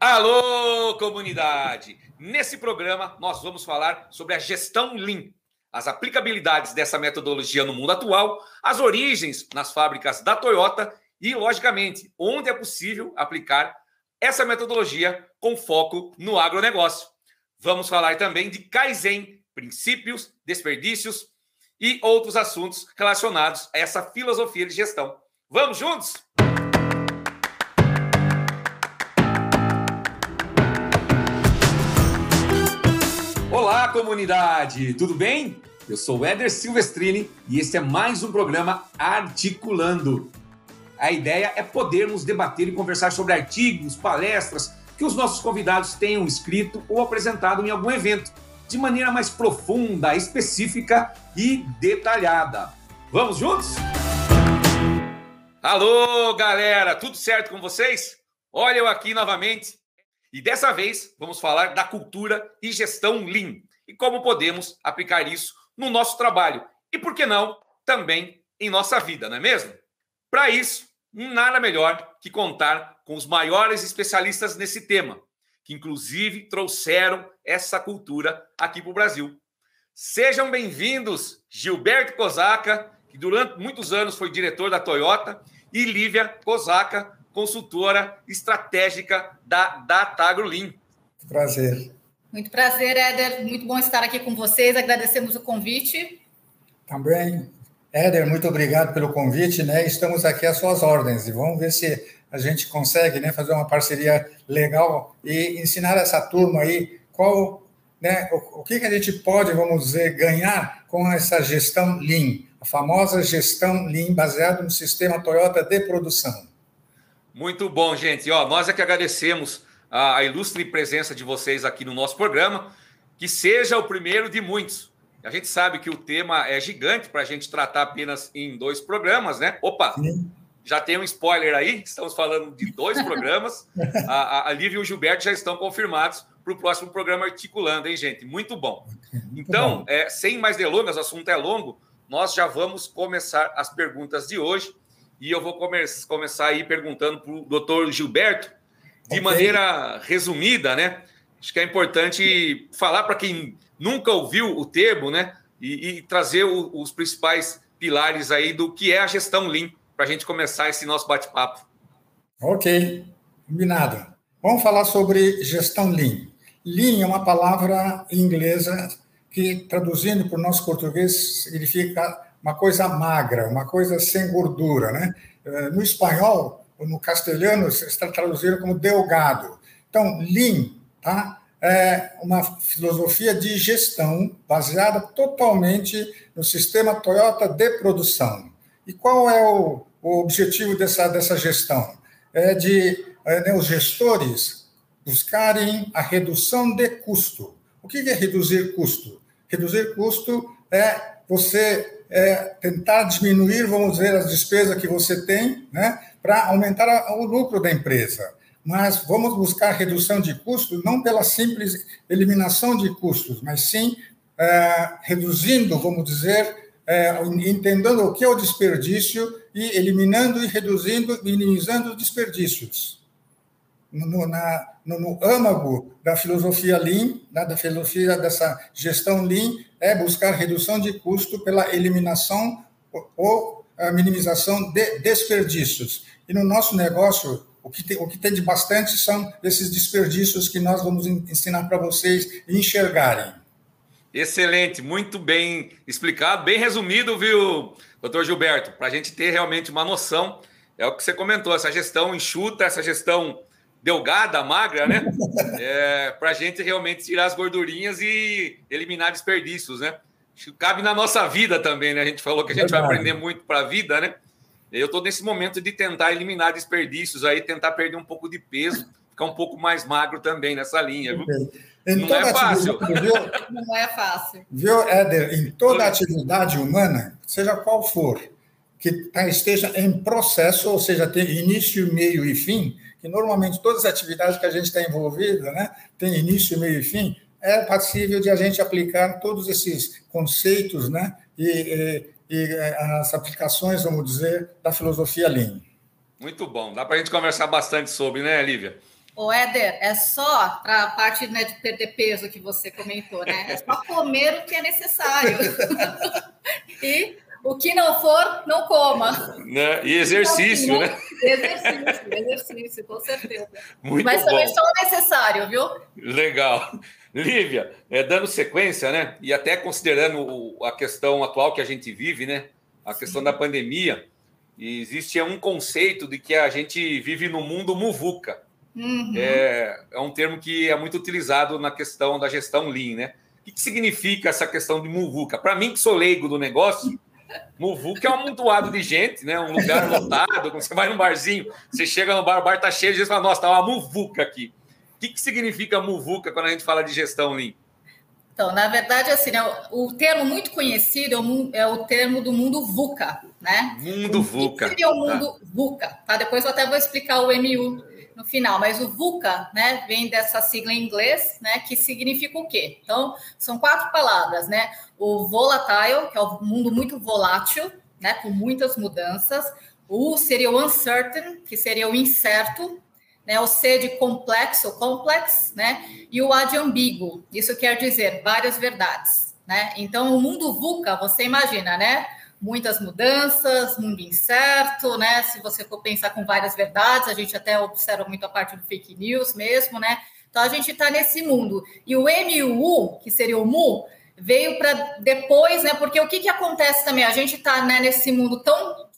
Alô, comunidade! Nesse programa, nós vamos falar sobre a gestão Lean, as aplicabilidades dessa metodologia no mundo atual, as origens nas fábricas da Toyota e, logicamente, onde é possível aplicar essa metodologia com foco no agronegócio. Vamos falar também de Kaizen, princípios, desperdícios e outros assuntos relacionados a essa filosofia de gestão. Vamos juntos? Olá, comunidade! Tudo bem? Eu sou o Éder Silvestrini e este é mais um programa Articulando. A ideia é podermos debater e conversar sobre artigos, palestras que os nossos convidados tenham escrito ou apresentado em algum evento, de maneira mais profunda, específica e detalhada. Vamos juntos? Alô, galera! Tudo certo com vocês? Olha eu aqui novamente e dessa vez vamos falar da cultura e gestão Lean e como podemos aplicar isso no nosso trabalho e, por que não, também em nossa vida, não é mesmo? Para isso, nada melhor que contar com os maiores especialistas nesse tema, que inclusive trouxeram essa cultura aqui para o Brasil. Sejam bem-vindos, Gilberto Kozaca, que durante muitos anos foi diretor da Toyota, e Lívia Kozaca, consultora estratégica da Datagro Lean. Prazer. Muito prazer, Éder. Muito bom estar aqui com vocês. Agradecemos o convite. Também. Éder, muito obrigado pelo convite, né? Estamos aqui às suas ordens e vamos ver se a gente consegue, né, fazer uma parceria legal e ensinar essa turma aí qual, né, o, o que, que a gente pode, vamos dizer, ganhar com essa gestão Lean, a famosa gestão Lean baseada no sistema Toyota de produção. Muito bom, gente. Ó, nós é que agradecemos a, a ilustre presença de vocês aqui no nosso programa. Que seja o primeiro de muitos. A gente sabe que o tema é gigante para a gente tratar apenas em dois programas, né? Opa! Sim. Já tem um spoiler aí, estamos falando de dois programas. A, a, Lívia e o Gilberto já estão confirmados para o próximo programa Articulando, hein, gente? Muito bom. Então, é, sem mais delongas, o assunto é longo, nós já vamos começar as perguntas de hoje. E eu vou come começar aí perguntando para o doutor Gilberto, de okay. maneira resumida, né? Acho que é importante falar para quem nunca ouviu o termo, né? E, e trazer o, os principais pilares aí do que é a gestão Lean, para a gente começar esse nosso bate-papo. Ok, combinado. Vamos falar sobre gestão Lean. Lean é uma palavra inglesa que, traduzindo para o nosso português, significa uma coisa magra, uma coisa sem gordura, né? Eh, no espanhol, no castelhano, está traduzido como delgado. Então, Lean, tá? É uma filosofia de gestão baseada totalmente no sistema Toyota de produção. E qual é o, o objetivo dessa, dessa gestão? É de é, né, os gestores buscarem a redução de custo. O que é reduzir custo? Reduzir custo é você é, tentar diminuir, vamos dizer, as despesas que você tem, né, para aumentar o lucro da empresa. Mas vamos buscar redução de custos não pela simples eliminação de custos, mas sim é, reduzindo, vamos dizer, é, entendendo o que é o desperdício e eliminando e reduzindo, minimizando os desperdícios. No, na, no, no âmago da filosofia Lean, né, da filosofia dessa gestão Lean, é buscar redução de custo pela eliminação ou minimização de desperdícios. E no nosso negócio, o que, tem, o que tem de bastante são esses desperdícios que nós vamos ensinar para vocês enxergarem. Excelente, muito bem explicado, bem resumido, viu, doutor Gilberto? Para a gente ter realmente uma noção, é o que você comentou, essa gestão enxuta, essa gestão delgada, magra, né? É, para a gente realmente tirar as gordurinhas e eliminar desperdícios, né? Cabe na nossa vida também, né? A gente falou que a gente Verdade. vai aprender muito para a vida, né? Eu estou nesse momento de tentar eliminar desperdícios aí, tentar perder um pouco de peso, ficar um pouco mais magro também nessa linha. Viu? Não é fácil. Viu? Não é fácil. Viu, Éder? Em toda atividade humana, seja qual for, que tá, esteja em processo, ou seja, tem início, meio e fim, que normalmente todas as atividades que a gente está envolvida, né, tem início, meio e fim, é passível de a gente aplicar todos esses conceitos, né, e, e, e é, as aplicações, vamos dizer, da filosofia Lean. Muito bom, dá para a gente conversar bastante sobre, né, Lívia? Ô, Éder, é só para a parte né, de perder peso que você comentou, né? É só comer o que é necessário. e o que não for, não coma. Né? E exercício, então, assim, né? Exercício, exercício, com certeza. Muito Mas bom. também só o necessário, viu? Legal. Lívia, é, dando sequência, né? E até considerando a questão atual que a gente vive, né? A questão Sim. da pandemia, existe um conceito de que a gente vive no mundo muvuca. Uhum. É, é, um termo que é muito utilizado na questão da gestão Lean, né? O que, que significa essa questão de muvuca? Para mim, que sou leigo do negócio, muvuca é um amontoado de gente, né? Um lugar lotado. Quando você vai num barzinho, você chega no bar, o bar tá cheio, e fala, nossa, tá uma muvuca aqui. O que, que significa muvuca quando a gente fala de gestão Lean? Então, na verdade, assim, né, o termo muito conhecido é o, é o termo do mundo VUCA, né? Mundo VUCA. O que seria o mundo tá. VUCA? Tá? Depois eu até vou explicar o MU no final, mas o VUCA, né, vem dessa sigla em inglês, né, que significa o quê? Então, são quatro palavras, né? O volatile, que é o mundo muito volátil, né, com muitas mudanças. O seria o uncertain, que seria o incerto, né? O C de complexo, complex, né? E o A de ambíguo. Isso quer dizer várias verdades, né? Então, o mundo VUCA, você imagina, né? Muitas mudanças, mundo incerto, né? Se você for pensar com várias verdades, a gente até observa muito a parte do fake news mesmo, né? Então a gente está nesse mundo. E o MU, que seria o MU, veio para depois, né? Porque o que, que acontece também? A gente está né, nesse mundo tão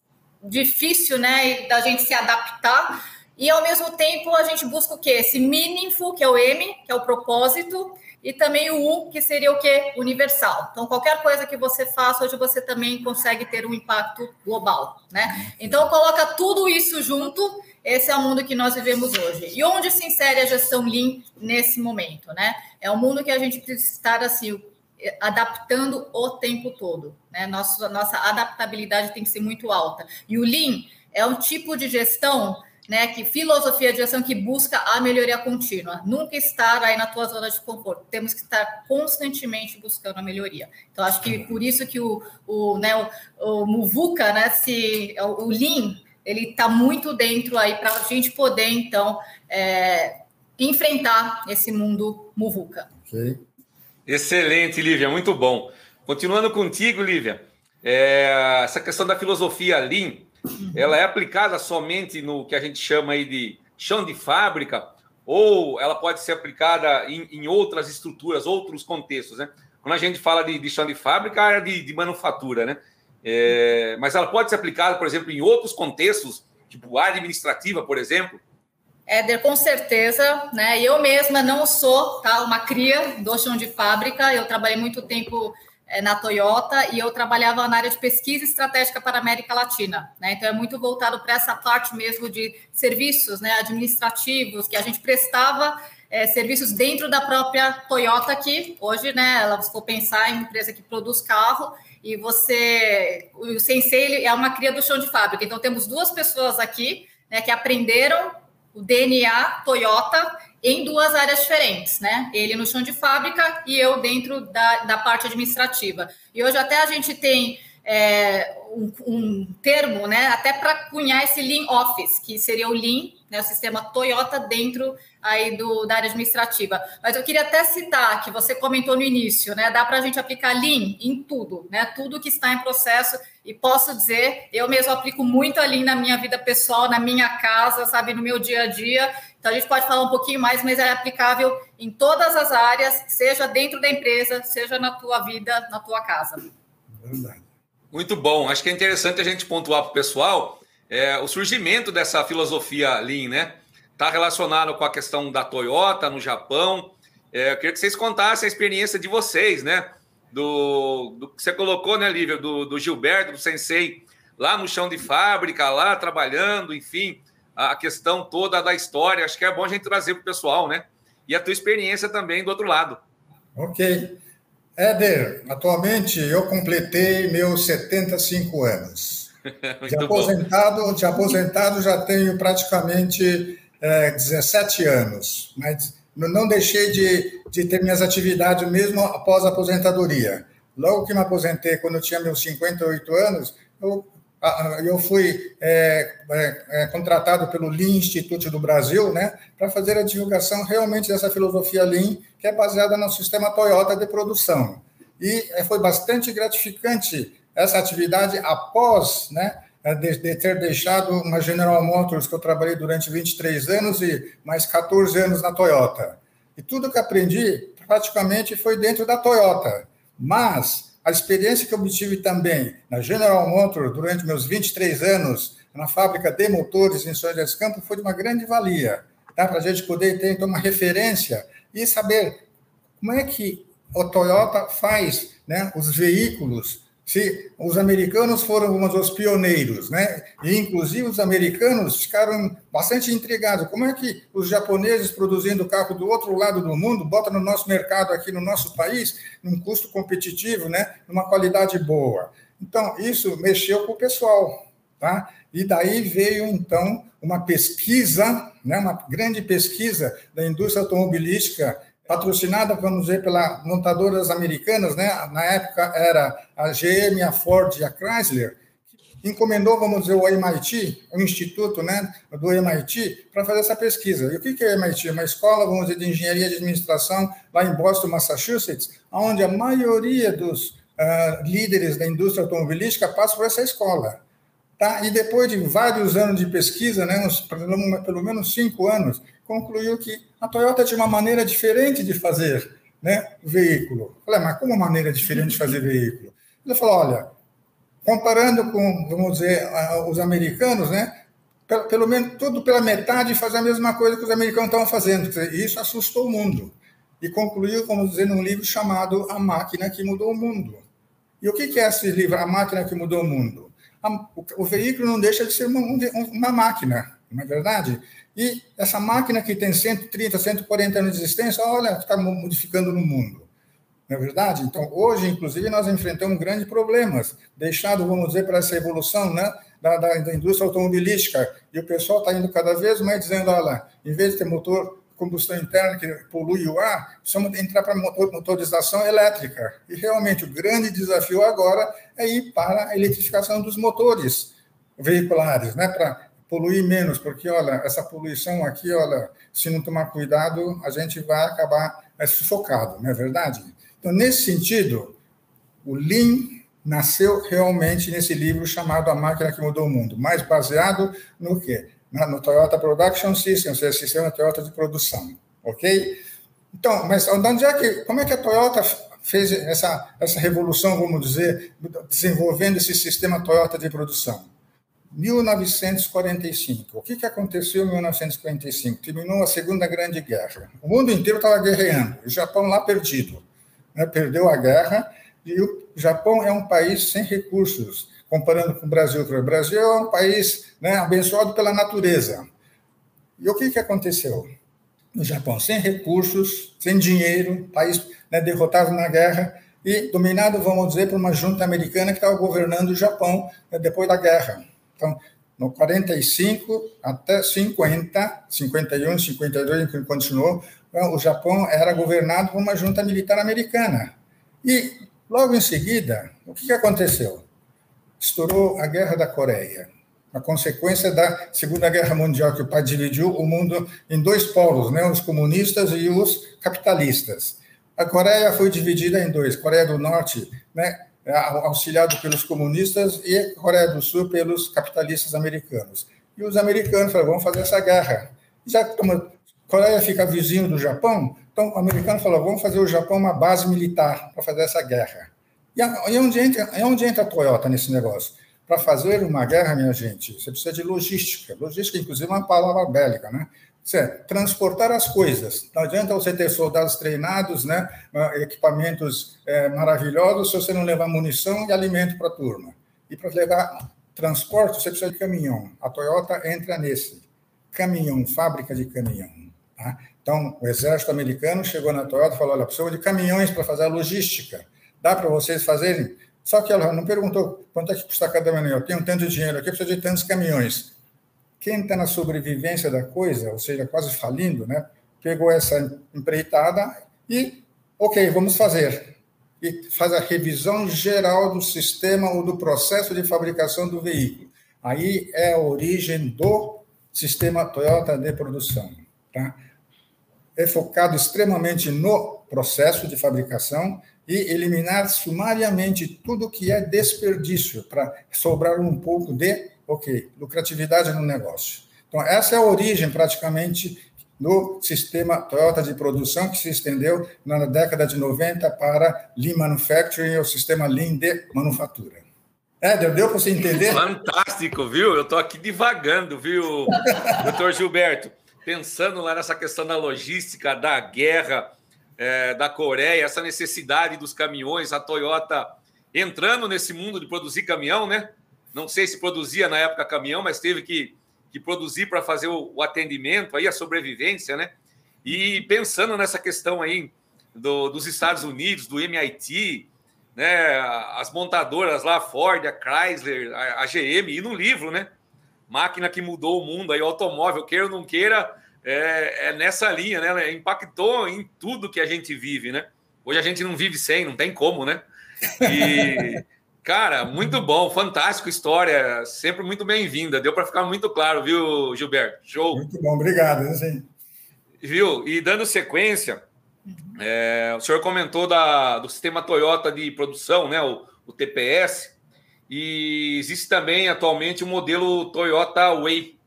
difícil, né? Da gente se adaptar. E ao mesmo tempo a gente busca o quê? Esse meaningful, que é o M, que é o propósito, e também o U, que seria o quê? Universal. Então, qualquer coisa que você faça, hoje você também consegue ter um impacto global, né? Então, coloca tudo isso junto, esse é o mundo que nós vivemos hoje. E onde se insere a gestão Lean nesse momento, né? É um mundo que a gente precisa estar, assim, adaptando o tempo todo, né? Nossa, nossa adaptabilidade tem que ser muito alta. E o Lean é um tipo de gestão né, que filosofia de gestão que busca a melhoria contínua, nunca estar aí na tua zona de conforto. Temos que estar constantemente buscando a melhoria. Então acho que por isso que o, o né, o, o Muvuca, né, se o Lean, ele está muito dentro aí para a gente poder então é, enfrentar esse mundo Muvuca. Okay. Excelente, Lívia, muito bom. Continuando contigo, Lívia, é, essa questão da filosofia Lean ela é aplicada somente no que a gente chama aí de chão de fábrica, ou ela pode ser aplicada em, em outras estruturas, outros contextos, né? Quando a gente fala de, de chão de fábrica, é de, de manufatura, né? É, mas ela pode ser aplicada, por exemplo, em outros contextos, tipo área administrativa, por exemplo. Éder, com certeza, né? Eu mesma não sou tá, uma cria do chão de fábrica, eu trabalhei muito tempo na Toyota e eu trabalhava na área de pesquisa estratégica para a América Latina. Né? Então, é muito voltado para essa parte mesmo de serviços né, administrativos, que a gente prestava é, serviços dentro da própria Toyota, que hoje, né, ela, se for pensar em empresa que produz carro, e você, o Sensei é uma cria do chão de fábrica. Então, temos duas pessoas aqui né, que aprenderam o DNA Toyota em duas áreas diferentes, né? Ele no chão de fábrica e eu dentro da, da parte administrativa. E hoje até a gente tem é, um, um, termo, né? Até para cunhar esse Lean Office, que seria o Lean, né? O sistema Toyota dentro aí do, da área administrativa. Mas eu queria até citar que você comentou no início, né? Dá para a gente aplicar Lean em tudo, né? Tudo que está em processo. E posso dizer, eu mesmo aplico muito a Lean na minha vida pessoal, na minha casa, sabe, no meu dia a dia. Então a gente pode falar um pouquinho mais, mas é aplicável em todas as áreas, seja dentro da empresa, seja na tua vida, na tua casa. Verdade. Muito bom. Acho que é interessante a gente pontuar para o pessoal é, o surgimento dessa filosofia Lean, né? está relacionado com a questão da Toyota no Japão. É, eu queria que vocês contassem a experiência de vocês, né? Do, do que você colocou, né, Lívia? Do, do Gilberto, do Sensei, lá no chão de fábrica, lá trabalhando, enfim, a questão toda da história. Acho que é bom a gente trazer para o pessoal, né? E a tua experiência também do outro lado. Ok. Éder, atualmente eu completei meus 75 anos. de aposentado, de aposentado já tenho praticamente é, 17 anos, mas não deixei de, de ter minhas atividades mesmo após a aposentadoria. Logo que me aposentei, quando eu tinha meus 58 anos, eu eu fui é, é, é, contratado pelo Lean Institute do Brasil, né, para fazer a divulgação realmente dessa filosofia Lean, que é baseada no sistema Toyota de produção. E é, foi bastante gratificante essa atividade após, né, de, de, ter deixado uma General Motors que eu trabalhei durante 23 anos e mais 14 anos na Toyota. E tudo que aprendi praticamente foi dentro da Toyota. Mas a experiência que obtive também na General Motors durante meus 23 anos na fábrica de motores em São José dos Campos foi de uma grande valia, tá? para a gente poder ter então, uma referência e saber como é que o Toyota faz né, os veículos se os americanos foram um dos pioneiros, né? E inclusive os americanos ficaram bastante intrigados. Como é que os japoneses produzindo carro do outro lado do mundo botam no nosso mercado aqui no nosso país num custo competitivo, né? Numa qualidade boa. Então isso mexeu com o pessoal, tá? E daí veio então uma pesquisa, né? Uma grande pesquisa da indústria automobilística patrocinada, vamos dizer, pelas montadoras americanas, né? Na época era a GM, a Ford e a Chrysler, encomendou, vamos dizer, o MIT, o instituto, né, do MIT, para fazer essa pesquisa. E o que é o MIT? Uma escola, vamos dizer, de engenharia de administração lá em Boston, Massachusetts, onde a maioria dos uh, líderes da indústria automobilística passa por essa escola. Tá? E depois de vários anos de pesquisa, né, uns, pelo menos cinco anos, concluiu que a Toyota tinha uma maneira diferente de fazer né, veículo. Eu falei, mas como maneira diferente de fazer veículo? Ele falou, olha, comparando com, vamos dizer, os americanos, né, pelo, pelo menos tudo pela metade fazer a mesma coisa que os americanos estavam fazendo. E isso assustou o mundo. E concluiu, vamos dizer, num livro chamado A Máquina que Mudou o Mundo. E o que é esse livro, A Máquina que Mudou o Mundo? o, veículo não deixa de ser uma, uma máquina, não é verdade? E essa máquina que tem 130, 140 anos de existência, olha, está modificando no mundo. Não é verdade? Então, hoje, inclusive, nós enfrentamos grandes problemas, deixado, vamos dizer, para essa evolução né, da, da, da indústria automobilística. E o pessoal está indo cada vez mais dizendo, olha, em vez de ter motor combustão interna que polui o ar, precisamos entrar para motor, motorização elétrica. E realmente o grande desafio agora é ir para a eletrificação dos motores veiculares, né, para poluir menos, porque, olha, essa poluição aqui, olha, se não tomar cuidado, a gente vai acabar é, sufocado, não é verdade? Então, nesse sentido, o Lean nasceu realmente nesse livro chamado A Máquina que Mudou o Mundo, mais baseado no quê? No Toyota Production System, ou seja, sistema Toyota de produção, ok? Então, mas onde é que, como é que a Toyota fez essa, essa revolução, vamos dizer, desenvolvendo esse sistema Toyota de produção? 1945. O que, que aconteceu em 1945? Terminou a Segunda Grande Guerra. O mundo inteiro estava guerreando, o Japão lá perdido. Né? Perdeu a guerra e o Japão é um país sem recursos, comparando com o Brasil. O Brasil é um país né, abençoado pela natureza. E o que, que aconteceu? No Japão, sem recursos, sem dinheiro, país né, derrotado na guerra e dominado, vamos dizer, por uma junta americana que estava governando o Japão né, depois da guerra. Então, no 45 até 50, 51, 52, que continuou, o Japão era governado por uma junta militar americana. E, logo em seguida, o que aconteceu? Estourou a Guerra da Coreia, a consequência da Segunda Guerra Mundial, que o pai dividiu o mundo em dois polos, né, os comunistas e os capitalistas. A Coreia foi dividida em dois, Coreia do Norte, né, auxiliado pelos comunistas, e Coreia do Sul pelos capitalistas americanos. E os americanos falaram, vamos fazer essa guerra. Já a Coreia fica vizinho do Japão, então o americano falou, vamos fazer o Japão uma base militar para fazer essa guerra. E, e onde, entra, e onde entra a Toyota nesse negócio? Para fazer uma guerra, minha gente, você precisa de logística. Logística, inclusive, é uma palavra bélica, né? É, transportar as coisas. Não adianta você ter soldados treinados, né, equipamentos é, maravilhosos, se você não levar munição e alimento para a turma. E para levar transporte, você precisa de caminhão. A Toyota entra nesse. Caminhão, fábrica de caminhão. Tá? Então, o exército americano chegou na Toyota e falou: olha, precisa de caminhões para fazer a logística. Dá para vocês fazerem? Só que ela não perguntou quanto é que custa cada caminhão. Eu tenho tanto dinheiro aqui, precisa de tantos caminhões quem está na sobrevivência da coisa, ou seja, quase falindo, né, pegou essa empreitada e, ok, vamos fazer. e faz a revisão geral do sistema ou do processo de fabricação do veículo. Aí é a origem do sistema Toyota de produção. Tá? É focado extremamente no processo de fabricação e eliminar sumariamente tudo que é desperdício, para sobrar um pouco de, ok, lucratividade no negócio. Então, essa é a origem, praticamente, do sistema Toyota de produção, que se estendeu na década de 90 para Lean Manufacturing, o sistema Lean de manufatura. É, deu, para você entender? Fantástico, viu? Eu estou aqui divagando, viu, doutor Gilberto? Pensando lá nessa questão da logística, da guerra é, da Coreia, essa necessidade dos caminhões, a Toyota entrando nesse mundo de produzir caminhão, né? Não sei se produzia na época caminhão, mas teve que de produzir para fazer o, o, atendimento, aí a sobrevivência, né? E pensando nessa questão aí do, dos Estados Unidos, do MIT, né? As montadoras lá, Ford, a Chrysler, a, a GM, e no livro, né? Máquina que mudou o mundo, aí automóvel, queira ou não queira, é, é nessa linha, né? Impactou em tudo que a gente vive, né? Hoje a gente não vive sem, não tem como, né? E Cara, muito bom, fantástico história, sempre muito bem-vinda. Deu para ficar muito claro, viu, Gilberto? Show. Muito bom, obrigado. Viu? E dando sequência, é, o senhor comentou da, do sistema Toyota de produção, né, o, o, TPS, e existe também atualmente o modelo Toyota Way.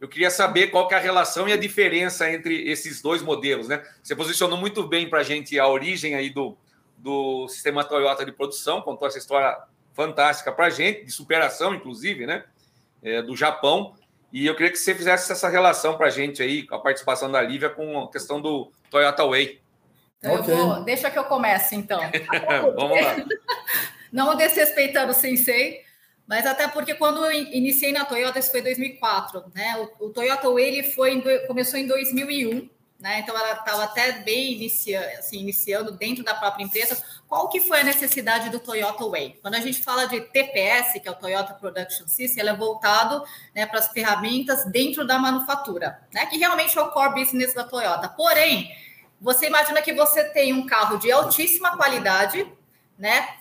Eu queria saber qual que é a relação e a diferença entre esses dois modelos, né? Você posicionou muito bem para a gente a origem aí do, do sistema Toyota de produção, contou essa história fantástica para a gente, de superação, inclusive, né? É, do Japão. E eu queria que você fizesse essa relação para a gente aí, com a participação da Lívia, com a questão do Toyota Way. Então, okay. vou, deixa que eu comece, então. Vamos lá. Não desrespeitando o Sensei, mas até porque quando eu iniciei na Toyota, isso foi em 2004, né? O, o Toyota Way foi, começou em 2001, né? Então ela estava até bem assim, iniciando dentro da própria empresa. Qual que foi a necessidade do Toyota Way? Quando a gente fala de TPS, que é o Toyota Production System, ele é voltado né, para as ferramentas dentro da manufatura, né? Que realmente é o core business da Toyota. Porém, você imagina que você tem um carro de altíssima qualidade, né?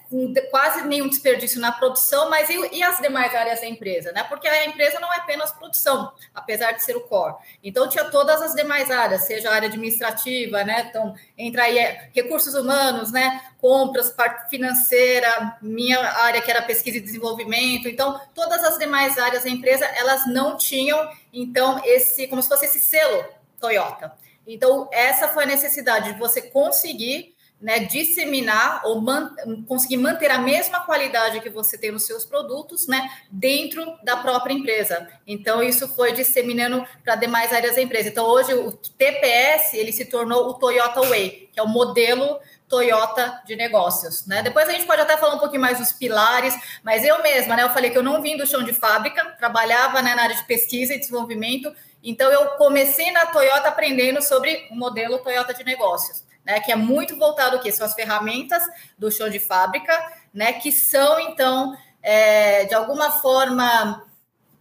Quase nenhum desperdício na produção, mas e, e, as demais áreas da empresa, né? Porque a empresa não é apenas produção, apesar de ser o core. Então tinha todas as demais áreas, seja a área administrativa, né? Então entra aí é, recursos humanos, né? Compras, parte financeira, minha área que era pesquisa e desenvolvimento. Então todas as demais áreas da empresa elas não tinham então esse como se fosse esse selo Toyota. Então essa foi a necessidade de você conseguir né, disseminar ou man, conseguir manter a mesma qualidade que você tem nos seus produtos, né, dentro da própria empresa. Então isso foi disseminando para demais áreas da empresa. Então hoje o TPS ele se tornou o Toyota Way, que é o modelo Toyota de negócios, né? Depois a gente pode até falar um pouquinho mais dos pilares, mas eu mesma, né? Eu falei que eu não vim do chão de fábrica, trabalhava né, na área de pesquisa e desenvolvimento, então eu comecei na Toyota aprendendo sobre o modelo Toyota de negócios né, que é muito voltado o que são as ferramentas do show de fábrica, né, que são então é, de alguma forma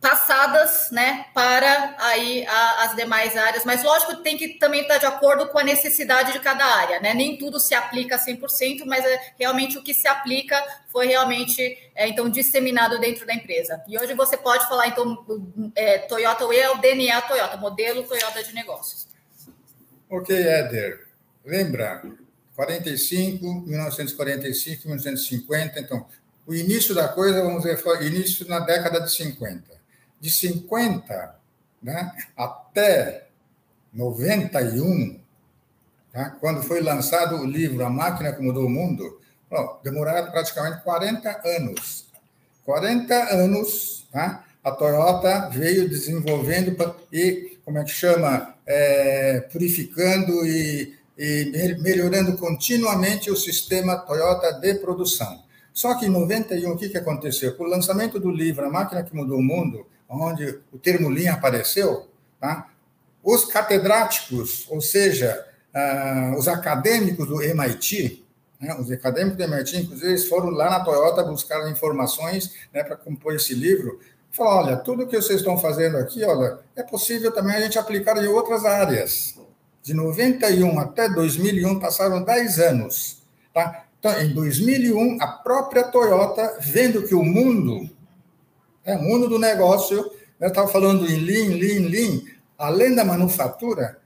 passadas, né, para aí a, as demais áreas, mas lógico tem que também estar de acordo com a necessidade de cada área, né? Nem tudo se aplica 100%, mas é, realmente o que se aplica foi realmente é, então disseminado dentro da empresa. E hoje você pode falar então é, Toyota Way é o DNA Toyota, modelo Toyota de negócios. Ok, Éder. Lembra, 45, 1945, 1950, então, o início da coisa, vamos dizer, foi início na década de 50. De 50 né, até 91, tá, quando foi lançado o livro A Máquina que Mudou o Mundo, bom, demoraram praticamente 40 anos. 40 anos, tá, a Toyota veio desenvolvendo e, como é que chama, é, purificando e e melhorando continuamente o sistema Toyota de produção. Só que em 91, o que, que aconteceu? Com o lançamento do livro A Máquina que Mudou o Mundo, onde o termo linha apareceu, tá? os catedráticos, ou seja, uh, os acadêmicos do MIT, né, os acadêmicos do MIT, inclusive, eles foram lá na Toyota buscar informações né, para compor esse livro. Falaram, olha, tudo que vocês estão fazendo aqui, olha, é possível também a gente aplicar em outras áreas. De 91 até 2001 passaram 10 anos. Tá? Então, em 2001, a própria Toyota, vendo que o mundo, é o mundo do negócio, eu estava falando em Lean, Lean, Lean, além da manufatura,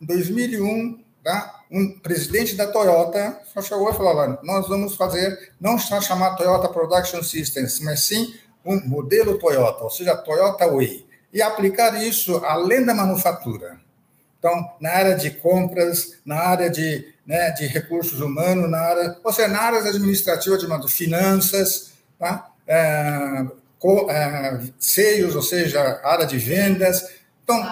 em 2001, tá, um presidente da Toyota só chegou e falou: nós vamos fazer, não só chamar Toyota Production Systems, mas sim um modelo Toyota, ou seja, Toyota Way, e aplicar isso além da manufatura. Então, na área de compras, na área de, né, de recursos humanos, na área, ou seja, na área administrativa de finanças, tá? É, co, é, seios, ou seja, área de vendas. Então,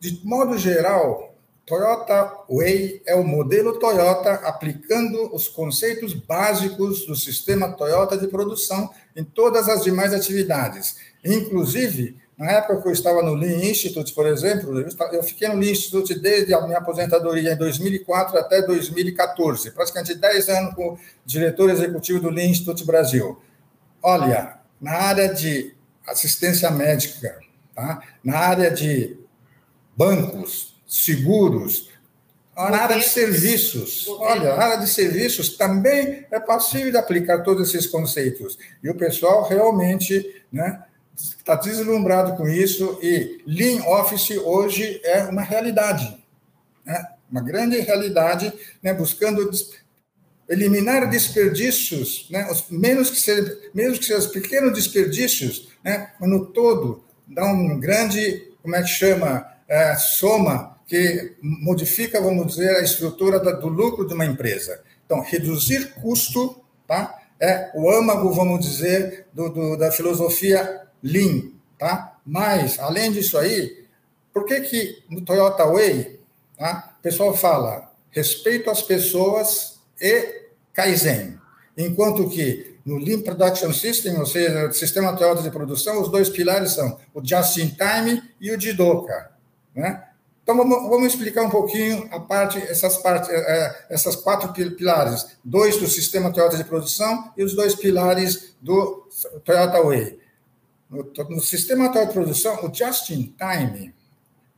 de modo geral, Toyota Way é o modelo Toyota aplicando os conceitos básicos do sistema Toyota de produção em todas as demais atividades. Inclusive, na época que eu estava no Lean Institute, por exemplo, eu fiquei no Lean Institute desde a minha aposentadoria em 2004 até 2014, praticamente 10 anos como diretor executivo do Lean Institute Brasil. Olha, na área de assistência médica, tá? na área de bancos, seguros, na área de serviços. Olha, a área de serviços também é possível de aplicar todos esses conceitos. E o pessoal realmente né, está deslumbrado com isso e Lean Office hoje é uma realidade, né? uma grande realidade, né? buscando eliminar desperdícios, né? Os, menos que sejam, mesmo que sejam pequenos desperdícios, né? no todo dá um grande, como é que chama, é, soma que modifica, vamos dizer, a estrutura da, do lucro de uma empresa. Então, reduzir custo, tá? É o âmago, vamos dizer, do, do, da filosofia Lean, tá? Mas, além disso aí, por que que no Toyota Way, tá? O pessoal fala respeito às pessoas e Kaizen, enquanto que no Lean Production System, ou seja, o sistema Toyota de produção, os dois pilares são o Just in Time e o Jidoka, né? Então vamos, explicar um pouquinho a parte, essas partes, é, é, essas quatro pilares, dois do sistema Toyota de produção e os dois pilares do Toyota Way. No, no sistema atual de produção, o just-in-time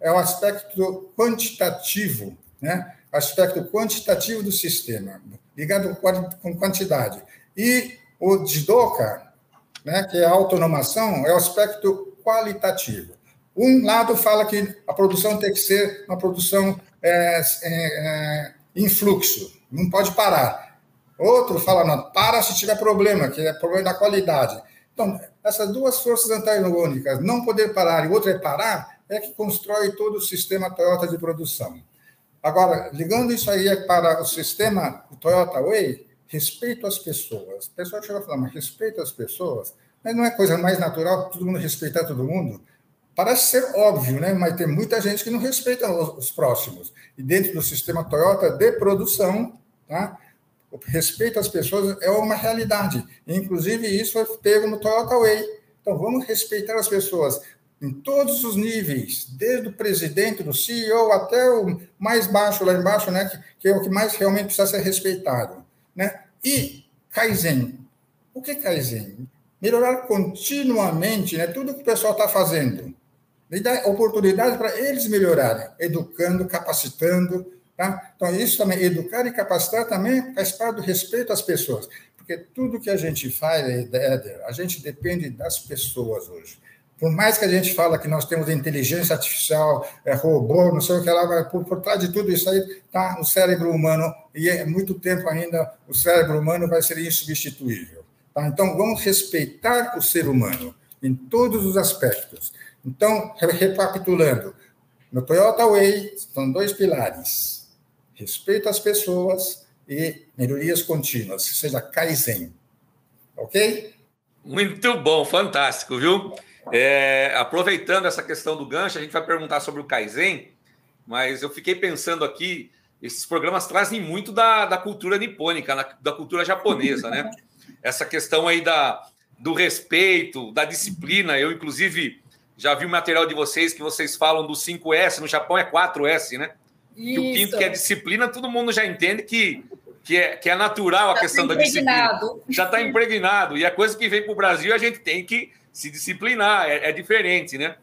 é o aspecto quantitativo, né? aspecto quantitativo do sistema, ligado com quantidade. E o Jidoka, né, que é a autonomação, é o aspecto qualitativo. Um lado fala que a produção tem que ser uma produção é, é, é, em fluxo, não pode parar. Outro fala, não, para se tiver problema, que é problema da qualidade. Então, essas duas forças antagônicas, não poder parar e outra é parar, é que constrói todo o sistema Toyota de produção. Agora, ligando isso aí para o sistema Toyota Way, respeito às pessoas. O pessoal chega a falar, mas respeito às pessoas? Mas não é coisa mais natural todo mundo respeitar todo mundo? Parece ser óbvio, né? mas tem muita gente que não respeita os próximos. E dentro do sistema Toyota de produção, tá? O respeito às pessoas é uma realidade. Inclusive, isso foi pego no Toyota Way. Então, vamos respeitar as pessoas em todos os níveis, desde o presidente, do CEO, até o mais baixo lá embaixo, né, que, que é o que mais realmente precisa ser respeitado. Né? E Kaizen. O que é Kaizen? Melhorar continuamente né, tudo que o pessoal está fazendo. E dar oportunidade para eles melhorarem, educando, capacitando, Tá? Então, isso também, educar e capacitar também faz parte do respeito às pessoas. Porque tudo que a gente faz, Éder, a gente depende das pessoas hoje. Por mais que a gente fala que nós temos inteligência artificial, é, robô, não sei o que lá, por, por trás de tudo isso aí está o cérebro humano, e é muito tempo ainda o cérebro humano vai ser insubstituível. Tá? Então, vamos respeitar o ser humano em todos os aspectos. Então, recapitulando, no Toyota Way, são dois pilares respeito às pessoas e melhorias contínuas, seja Kaizen. Ok? Muito bom, fantástico, viu? É, aproveitando essa questão do gancho, a gente vai perguntar sobre o Kaizen, mas eu fiquei pensando aqui, esses programas trazem muito da, da cultura nipônica, da cultura japonesa, né? Essa questão aí da, do respeito, da disciplina. Eu, inclusive, já vi o material de vocês que vocês falam do 5S, no Japão é 4S, né? Que o quinto, que é disciplina, todo mundo já entende que, que, é, que é natural a já questão tá da disciplina. Já está impregnado. E a coisa que vem para o Brasil, a gente tem que se disciplinar, é, é diferente, né?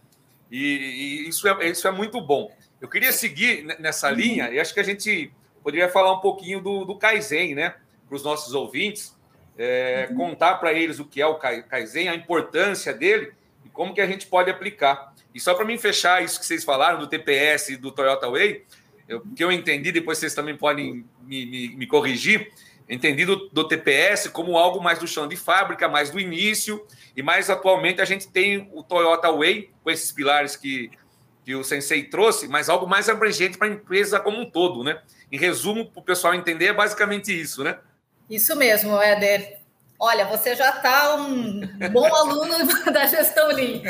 E, e, isso, é, isso é muito bom. Eu queria seguir nessa uhum. linha, e acho que a gente poderia falar um pouquinho do, do Kaizen, né? para os nossos ouvintes, é, uhum. contar para eles o que é o Kaizen, a importância dele e como que a gente pode aplicar. E só para mim fechar isso que vocês falaram do TPS e do Toyota Way, o que eu entendi, depois vocês também podem me, me, me corrigir, entendi do, do, TPS como algo mais do chão de fábrica, mais do início, e mais atualmente a gente tem o Toyota Way, com esses pilares que, que o Sensei trouxe, mas algo mais abrangente para a empresa como um todo, né? Em resumo, para o pessoal entender, é basicamente isso, né? Isso mesmo, Éder. Olha, você já está um bom aluno da gestão Lean.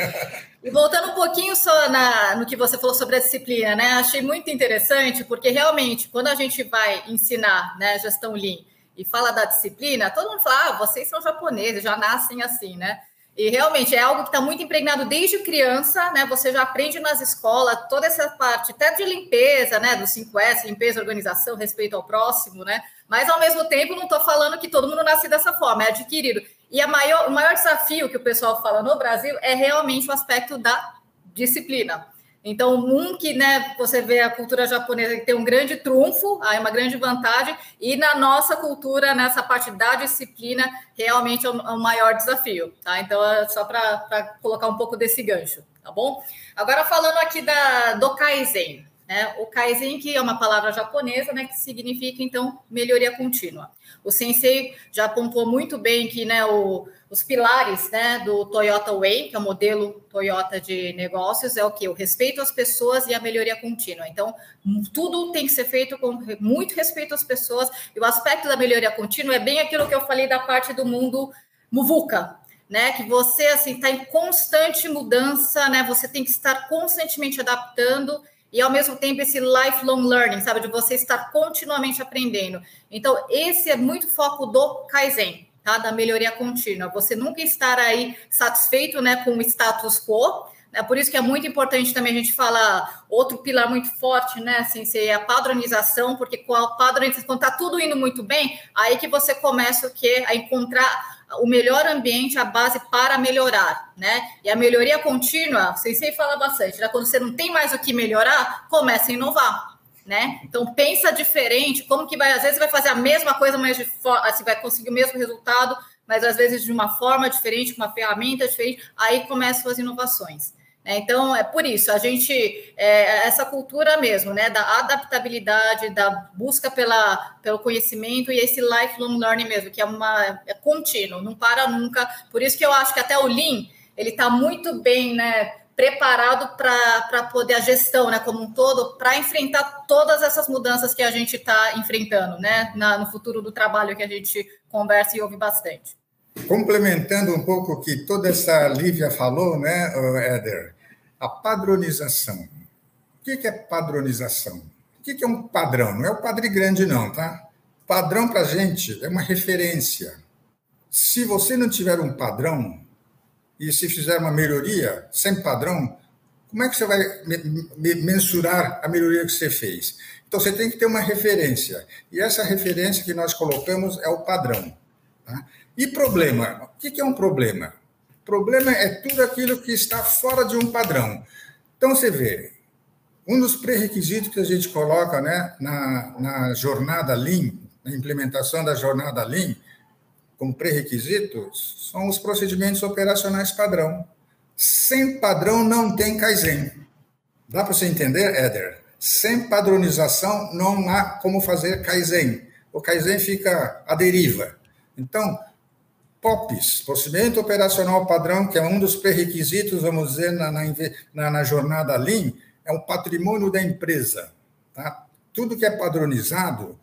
E voltando um pouquinho só na, no que você falou sobre a disciplina, né? Achei muito interessante, porque realmente, quando a gente vai ensinar né, gestão Lean e fala da disciplina, todo mundo fala, ah, vocês são japoneses, já nascem assim, né? E realmente é algo que está muito impregnado desde criança, né? Você já aprende nas escolas toda essa parte, até de limpeza, né? Do 5S, limpeza, organização, respeito ao próximo, né? Mas ao mesmo tempo, não estou falando que todo mundo nasce dessa forma, é adquirido. E maior, o maior desafio que o pessoal fala no Brasil é realmente o aspecto da disciplina. Então, um que né, você vê a cultura japonesa que tem um grande trunfo, aí uma grande vantagem, e na nossa cultura, nessa parte da disciplina, realmente é o, é maior desafio. Tá? Então, é só para colocar um pouco desse gancho, tá bom? Agora, falando aqui da, do Kaizen. Né? O Kaizen, que é uma palavra japonesa, né, que significa, então, melhoria contínua. O Sensei já apontou muito bem que né, o, os pilares né, do Toyota Way, que é o modelo Toyota de negócios, é o que? O respeito às pessoas e a melhoria contínua. Então, tudo tem que ser feito com muito respeito às pessoas, e o aspecto da melhoria contínua é bem aquilo que eu falei da parte do mundo muvuca, né? Que você assim está em constante mudança, né? Você tem que estar constantemente adaptando e ao mesmo tempo esse lifelong learning, sabe, de você estar continuamente aprendendo. Então, esse é muito foco do Kaizen, tá? Da melhoria contínua. Você nunca estar aí satisfeito, né, com o status quo. É por isso que é muito importante também a gente falar outro pilar muito forte, né? Assim, ser a padronização, porque com a padronização, quando está tudo indo muito bem, aí que você começa o quê? A encontrar o melhor ambiente, a base para melhorar, né? E a melhoria contínua, vocês sempre falam bastante, né? Quando você não tem mais o que melhorar, começa a inovar, né? Então pensa diferente, como que vai, às vezes vai fazer a mesma coisa, mas de assim, vai conseguir o mesmo resultado, mas às vezes de uma forma diferente, com uma ferramenta diferente, aí começam as inovações. Né? Então, é por isso, a gente, é, essa cultura mesmo, né, da adaptabilidade, da busca pela, pelo conhecimento e esse lifelong learning mesmo, que é, uma, é contínuo, não para nunca. Por isso que eu acho que até o Lean, ele está muito bem, né, preparado para poder a gestão, né, como um todo, para enfrentar todas essas mudanças que a gente está enfrentando, né, na, no futuro do trabalho que a gente conversa e ouve bastante. Complementando um pouco o que toda essa Lívia falou, né, Éder, a padronização. O que é padronização? O que é um padrão? Não é o padre grande, não, tá? Padrão para a gente é uma referência. Se você não tiver um padrão e se fizer uma melhoria sem padrão, como é que você vai mensurar a melhoria que você fez? Então você tem que ter uma referência. E essa referência que nós colocamos é o padrão. Tá? E problema? O que é um problema? Problema é tudo aquilo que está fora de um padrão. Então você vê, um dos pré-requisitos que a gente coloca né, na, na jornada Lean, na implementação da jornada Lean, como pré-requisitos, são os procedimentos operacionais padrão. Sem padrão não tem Kaizen. Dá para você entender, Éder? Sem padronização não há como fazer Kaizen. O Kaizen fica à deriva. Então, POPs, Procedimento Operacional Padrão, que é um dos pré-requisitos, vamos dizer, na, na, na, jornada Lean, é um patrimônio da empresa. Tá? Tudo que é padronizado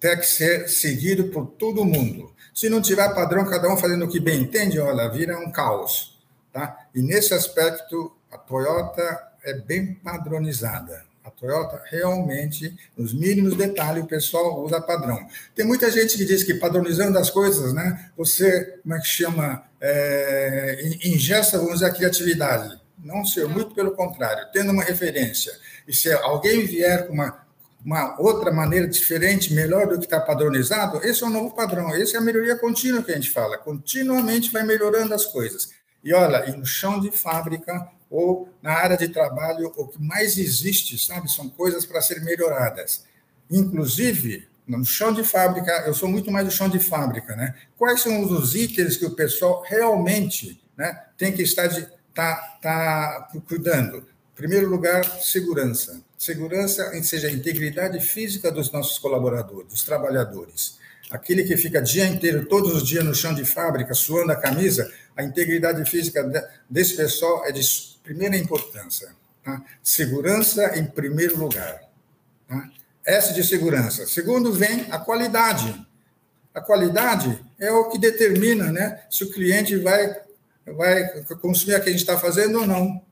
tem que ser seguido por todo mundo. Se não tiver padrão, cada um fazendo o que bem entende, olha, vira um caos. Tá? E nesse aspecto, a Toyota é bem padronizada. A Toyota realmente, nos mínimos detalhes, o pessoal usa padrão. Tem muita gente que diz que padronizando as coisas, né, você, como é que chama, é, ingesta, vamos dizer, a criatividade. Não, senhor, muito pelo contrário, tendo uma referência. E se alguém vier com uma, uma outra maneira diferente, melhor do que está padronizado, esse é o novo padrão, esse é a melhoria contínua que a gente fala. Continuamente vai melhorando as coisas. E olha, e no chão de fábrica, ou na área de trabalho, o que mais existe, sabe, são coisas para serem melhoradas. Inclusive, no chão de fábrica, eu sou muito mais do chão de fábrica, né? Quais são os itens que o pessoal realmente né, tem que estar de, tá, tá cuidando? Em primeiro lugar, segurança. Segurança, seja a integridade física dos nossos colaboradores, dos trabalhadores. Aquele que fica dia inteiro, todos os dias no chão de fábrica, suando a camisa, a integridade física desse pessoal é de primeira importância. Tá? Segurança em primeiro lugar. Tá? S de segurança. Segundo, vem a qualidade. A qualidade é o que determina né, se o cliente vai, vai consumir o que a gente está fazendo ou não.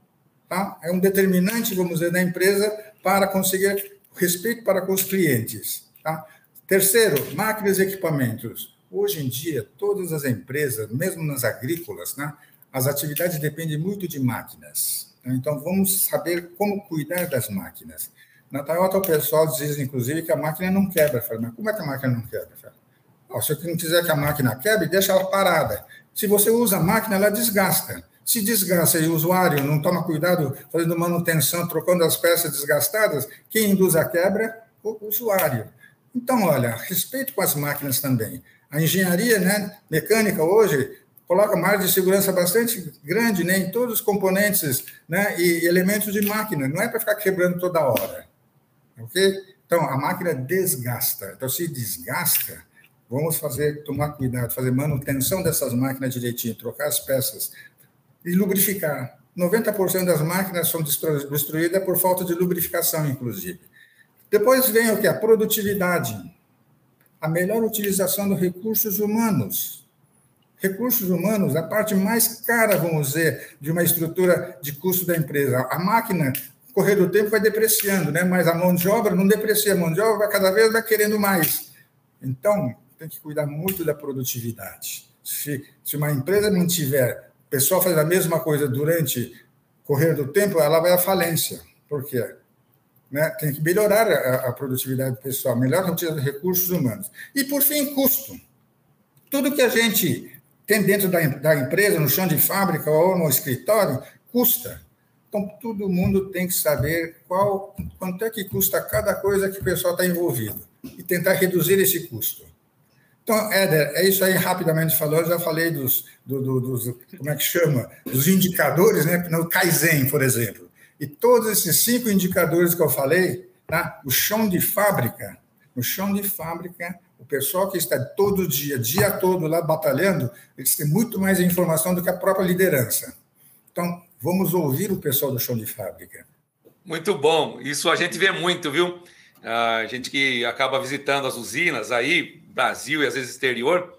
Tá? É um determinante, vamos dizer, da empresa para conseguir respeito para com os clientes. Tá? Terceiro, máquinas e equipamentos. Hoje em dia, todas as empresas, mesmo nas agrícolas, né, as atividades dependem muito de máquinas. Então, vamos saber como cuidar das máquinas. Na Toyota, o pessoal diz, inclusive, que a máquina não quebra. Falo, mas como é que a máquina não quebra? Falo, se você não quiser que a máquina quebre, deixa ela parada. Se você usa a máquina, ela desgasta. Se desgasta e o usuário não toma cuidado fazendo manutenção, trocando as peças desgastadas, quem induz a quebra? O usuário. Então, olha, respeito com as máquinas também. A engenharia né, mecânica hoje coloca margem de segurança bastante grande né, em todos os componentes né, e elementos de máquina. Não é para ficar quebrando toda hora. Ok? Então, a máquina desgasta. Então, se desgasta, vamos fazer, tomar cuidado, fazer manutenção dessas máquinas direitinho, trocar as peças e lubrificar. 90% das máquinas são destruídas por falta de lubrificação, inclusive. Depois vem o que? A produtividade. A melhor utilização dos recursos humanos. Recursos humanos, a parte mais cara, vamos dizer, de uma estrutura de custo da empresa. A máquina correr do tempo vai depreciando, né? mas a mão de obra não deprecia, a mão de obra vai cada vez vai querendo mais. Então, tem que cuidar muito da produtividade. Se, se uma empresa não tiver pessoal fazendo a mesma coisa durante correr do tempo, ela vai à falência. Por quê? Né? Tem que melhorar a, a produtividade pessoal, melhor a de recursos humanos. E, por fim, custo. Tudo que a gente tem dentro da, da empresa, no chão de fábrica ou no escritório, custa. Então, todo mundo tem que saber qual, quanto é que custa cada coisa que o pessoal está envolvido e tentar reduzir esse custo. Então, Éder, é isso aí, rapidamente falando, já falei dos, do, do, dos, como é que chama, dos indicadores, né, no Kaizen, por exemplo. E todos esses cinco indicadores que eu falei, tá? o chão de fábrica, no chão de fábrica, o pessoal que está todo dia, dia todo lá batalhando, eles têm muito mais informação do que a própria liderança. Então, Vamos ouvir o pessoal do chão de fábrica. Muito bom. Isso a gente vê muito, viu? A gente que acaba visitando as usinas aí, Brasil e às vezes exterior,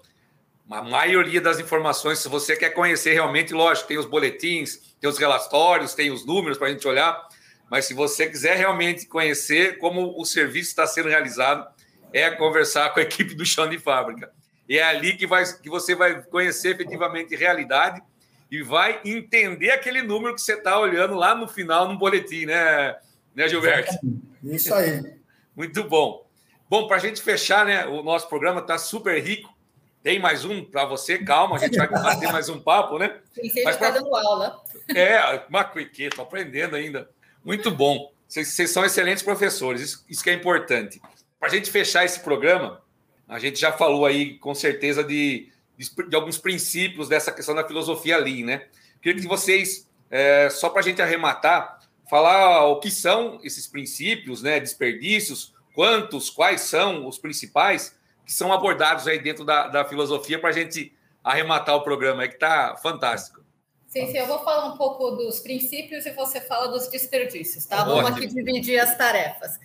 a maioria das informações, se você quer conhecer realmente, lógico, tem os boletins, tem os relatórios, tem os números para a gente olhar, mas se você quiser realmente conhecer como o serviço está sendo realizado, é conversar com a equipe do chão de fábrica. E é ali que, vai, que você vai conhecer efetivamente realidade e vai entender aquele número que você está olhando lá no final no boletim, né, né Gilberto? Isso aí. Muito bom. Bom, para a gente fechar, né? O nosso programa está super rico. Tem mais um para você, calma, a gente vai bater mais um papo, né? Pensei Mas pra... dando aula. É, Macuique, estou aprendendo ainda. Muito bom. Vocês, vocês são excelentes professores, isso, isso que é importante. Para a gente fechar esse programa, a gente já falou aí, com certeza, de de, alguns princípios dessa questão da filosofia Lean, né? Queria que vocês, é, só para a gente arrematar, falar o que são esses princípios, né? Desperdícios, quantos, quais são os principais que são abordados aí dentro da, da filosofia para a gente arrematar o programa aí, que está fantástico. Sim, sim, eu vou falar um pouco dos princípios e você fala dos desperdícios, tá? Vamos aqui dividir as tarefas.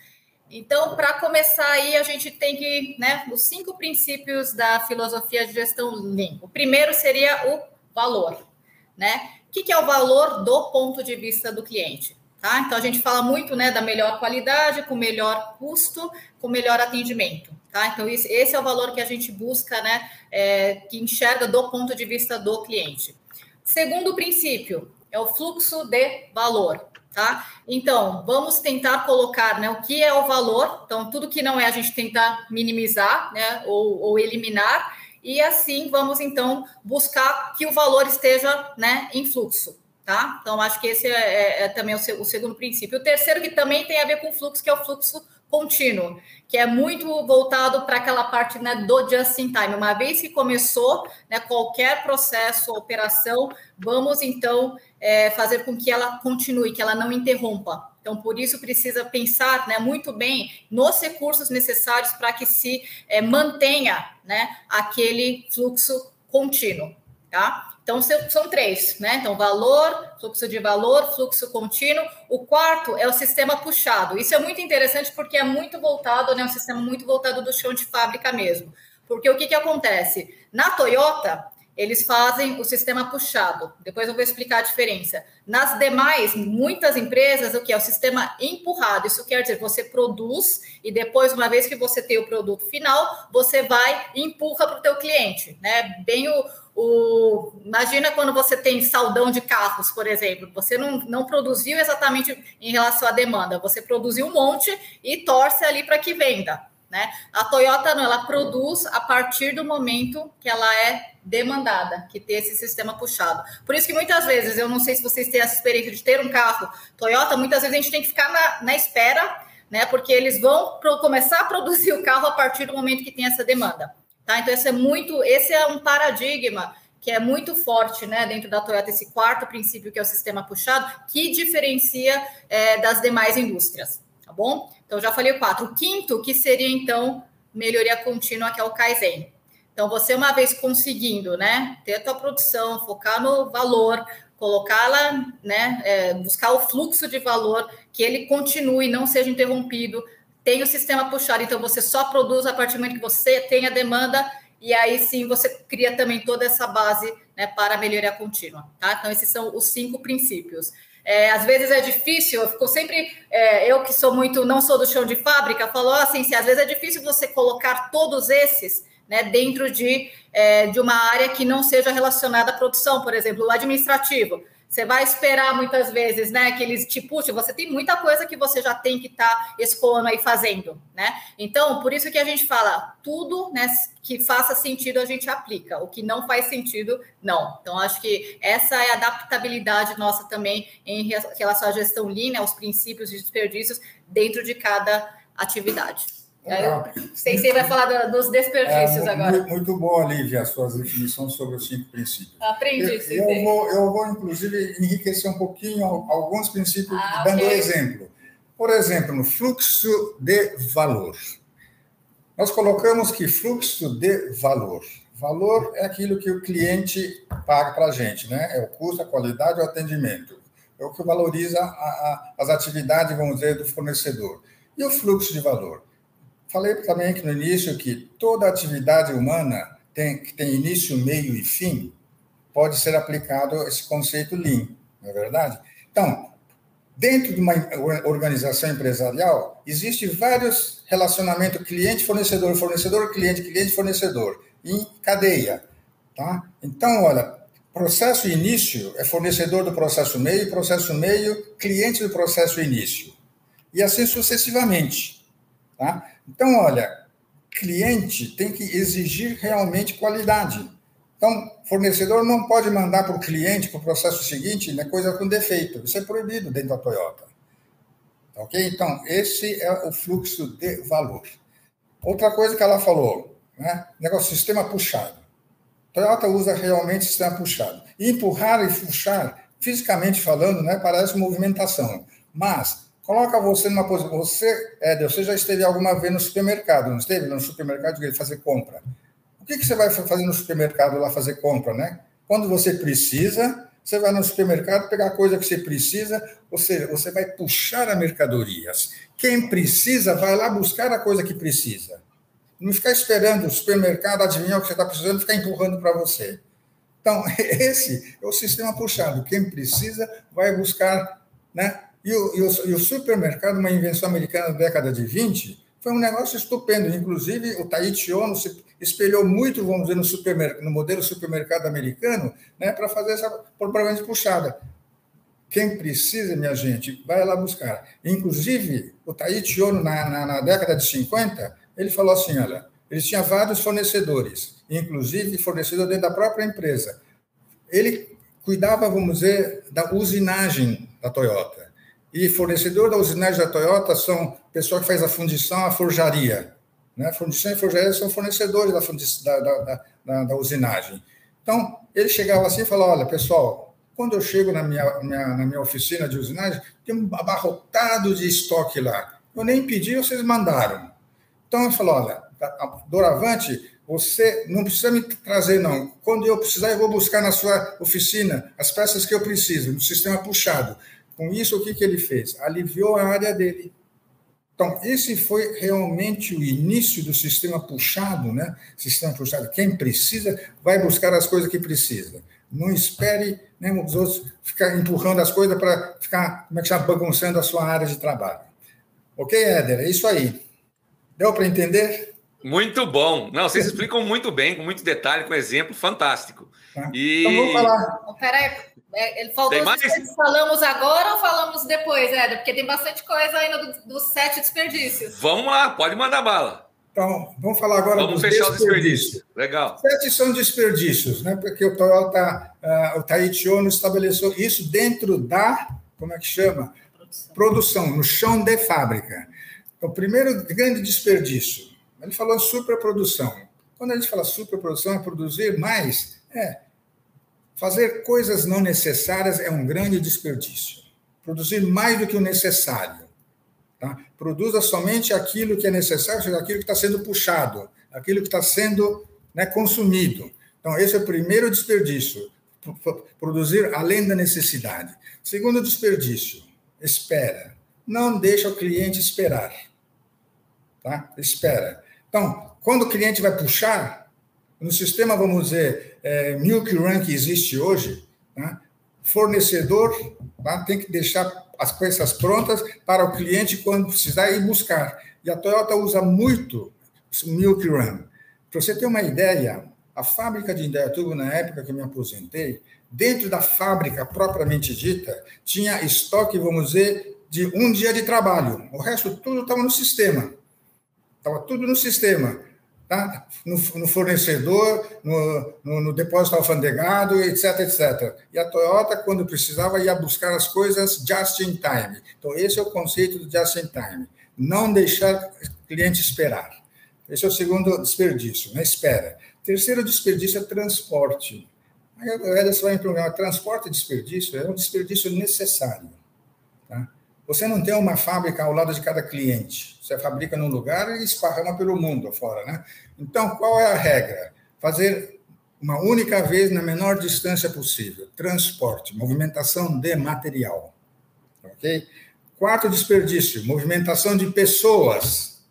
Então, para começar aí, a gente tem que, né, os cinco princípios da filosofia de gestão Lean. O primeiro seria o valor, né? O que, que é o valor do ponto de vista do cliente? Tá? Então, a gente fala muito, né, da melhor qualidade, com melhor custo, com melhor atendimento, tá? Então, esse é o valor que a gente busca, né, é, que enxerga do ponto de vista do cliente. Segundo princípio, é o fluxo de valor. Tá? Então, vamos tentar colocar né, o que é o valor. Então, tudo que não é, a gente tentar minimizar né, ou, ou eliminar. E assim, vamos então buscar que o valor esteja né, em fluxo. Tá? Então, acho que esse é, é, é também o, o, segundo princípio. O terceiro, que também tem a ver com fluxo, que é o fluxo contínuo, que é muito voltado para aquela parte né, do just in time. Uma vez que começou né, qualquer processo, operação, vamos então é, fazer com que ela continue, que ela não interrompa. Então, por isso precisa pensar né, muito bem nos recursos necessários para que se é, mantenha né, aquele fluxo contínuo, tá? Então, são três, né? Então, valor, fluxo de valor, fluxo contínuo. O quarto é o sistema puxado. Isso é muito interessante porque é muito voltado, né? Um sistema muito voltado do chão de fábrica mesmo. Porque o que, que acontece? Na Toyota, eles fazem o sistema puxado. Depois eu vou explicar a diferença. Nas demais, muitas empresas, o que é o sistema empurrado? Isso quer dizer, você produz e depois, uma vez que você tem o produto final, você vai e empurra para o teu cliente, né? Bem o, o, imagina quando você tem saldão de carros, por exemplo, você não, não produziu exatamente em relação à demanda, você produziu um monte e torce ali para que venda. Né? A Toyota não, ela produz a partir do momento que ela é demandada, que tem esse sistema puxado. Por isso que muitas vezes, eu não sei se vocês têm essa experiência de ter um carro Toyota, muitas vezes a gente tem que ficar na, na espera, né? Porque eles vão pro, começar a produzir o carro a partir do momento que tem essa demanda. Tá? Então, esse é muito, esse é um paradigma que é muito forte né, dentro da Toyota, esse quarto princípio, que é o sistema puxado, que diferencia é, das demais indústrias, tá bom? Então, já falei quatro. O quinto, que seria, então, melhoria contínua, que é o Kaizen. Então, você, uma vez conseguindo né, ter a tua produção, focar no valor, colocá-la, né, é, buscar o fluxo de valor, que ele continue, não seja interrompido, tem o sistema puxado, então você só produz a partir do momento que você tem a demanda, e aí sim você cria também toda essa base né, para a melhoria contínua. Tá? Então, esses são os cinco princípios. É, às vezes é difícil, eu fico sempre, é, eu que sou muito, não sou do chão de fábrica, falo assim, se às vezes é difícil você colocar todos esses né, dentro de, é, de uma área que não seja relacionada à produção, por exemplo, o administrativo. Você vai esperar muitas vezes, né, que eles te puxem. Você tem muita coisa que você já tem que estar tá escoando aí fazendo, né? Então, por isso que a gente fala, tudo né, que faça sentido a gente aplica. O que não faz sentido, não. Então, acho que essa é a adaptabilidade nossa também em relação à gestão lean, né, aos princípios de desperdícios dentro de cada atividade. Sei se vai falar dos desperdícios é, agora. Muito, muito bom, Lívia, as suas definições sobre os cinco princípios. Aprendi, eu, eu vou, eu vou, inclusive, enriquecer um pouquinho alguns princípios, ah, dando okay. exemplo. Por exemplo, no fluxo de valor. Nós colocamos que fluxo de valor. Valor é aquilo que o cliente paga para a gente, né? É o custo, a qualidade, o atendimento. É o que valoriza a, a, as atividades, vamos dizer, do fornecedor. E o fluxo de valor? Falei também aqui no início que toda atividade humana tem, que tem início, meio e fim, pode ser aplicado esse conceito Lean, não é verdade? Então, dentro de uma organização empresarial, existe vários relacionamentos cliente-fornecedor, fornecedor-cliente, cliente-fornecedor, em cadeia. Tá? Então, olha, processo início é fornecedor do processo meio, processo meio, cliente do processo início. E assim sucessivamente. Tá? Então, olha, cliente tem que exigir realmente qualidade. Então, fornecedor não pode mandar para o cliente, para o processo seguinte, né, coisa com defeito. Isso é proibido dentro da Toyota. Ok? Então, esse é o fluxo de valor. Outra coisa que ela falou, né? Negócio sistema puxado. Toyota usa realmente sistema puxado. Empurrar e puxar, fisicamente falando, né, parece movimentação. Mas Coloca você numa posição. Você, Éder, você já esteve alguma vez no supermercado, não esteve no supermercado fazer compra? O que, que você vai fazer no supermercado lá fazer compra, né? Quando você precisa, você vai no supermercado pegar a coisa que você precisa, ou seja, você vai puxar a mercadorias. Quem precisa vai lá buscar a coisa que precisa. Não ficar esperando o supermercado adivinhar o que você está precisando e ficar empurrando para você. Então, esse é o sistema puxado. Quem precisa vai buscar né, e o, e, o, e o, supermercado, uma invenção americana da década de 20, foi um negócio estupendo. Inclusive, o Taichi Ono se espelhou muito, vamos dizer, no, no modelo supermercado americano, né, para fazer essa propriamente puxada. Quem precisa, minha gente, vai lá buscar. Inclusive, o Taichi Ono, na, na, na década de 50, ele falou assim, olha, ele tinha vários fornecedores, inclusive fornecedor dentro da própria empresa. Ele cuidava, vamos dizer, da usinagem da Toyota. E fornecedor da usinagem da Toyota são o pessoal que faz a fundição, a forjaria. Né? Fundição e forjaria são fornecedores da, da, da, da, da usinagem. Então, ele chegava assim e falava: olha, pessoal, quando eu chego na minha, minha, na minha oficina de usinagem, tem um abarrotado de estoque lá. Eu nem pedi, vocês mandaram. Então, ele falou: olha, doravante, você não precisa me trazer, não. Quando eu precisar, eu vou buscar na sua oficina as peças que eu preciso, no sistema puxado. Com isso, o que, que ele fez? Aliviou a área dele. Então, esse foi realmente o início do sistema puxado, né? Sistema puxado. Quem precisa vai buscar as coisas que precisa. Não espere os outros ficar empurrando as coisas para ficar, como é que chama, bagunçando a sua área de trabalho. Ok, Éder? É isso aí. Deu para entender? Muito bom. Não, vocês explicam muito bem, com muito detalhe, com exemplo fantástico. Tá. E... Então, vamos falar. Peraí, é, ele faltou se falamos agora ou falamos depois, Éder? Porque tem bastante coisa ainda dos do sete desperdícios. Vamos lá, pode mandar bala. Então, vamos falar agora vamos dos fechar desperdícios. Legal. Sete são desperdícios, né? Porque o Toyota, uh, o Taichi Ono estabeleceu isso dentro da, como é que chama? Produção. Produção, no chão de fábrica. Então, primeiro grande desperdício. Ele falou superprodução. Quando a gente fala superprodução, é produzir mais. É, Fazer coisas não necessárias é um grande desperdício. Produzir mais do que o necessário. Tá? Produza somente aquilo que é necessário, seja, aquilo que está sendo puxado, aquilo que está sendo né, consumido. Então, esse é o primeiro desperdício. Produzir além da necessidade. Segundo desperdício, espera. Não deixa o cliente esperar. Tá? Espera. Então, quando o cliente vai puxar, no sistema, vamos dizer, é, Milk Run que existe hoje, né, fornecedor tá, tem que deixar as peças prontas para o cliente quando precisar ir buscar. E a Toyota usa muito Milk Run. Para você ter uma ideia, a fábrica de Indaiatuba, na época que eu me aposentei, dentro da fábrica propriamente dita, tinha estoque, vamos dizer, de um dia de trabalho. O resto tudo estava no sistema. Estava tudo no sistema tá? no, no fornecedor, no, no, no, depósito alfandegado, etc, etc. E a Toyota, quando precisava, ia buscar as coisas just in time. Então, esse é o conceito do just in time. Não deixar o cliente esperar. Esse é o segundo desperdício, né? espera. Terceiro desperdício é transporte. Aí Ederson vai me perguntar, transporte e desperdício é um desperdício necessário. Você não tem uma fábrica ao lado de cada cliente. Você fabrica num lugar e esparrama pelo mundo afora, né? Então, qual é a regra? Fazer uma única vez na menor distância possível. Transporte, movimentação de material. Ok? Quarto desperdício, movimentação de pessoas.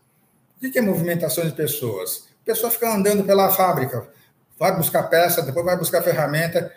O que é movimentação de pessoas? A pessoa fica andando pela fábrica, vai buscar peça, depois vai buscar ferramenta,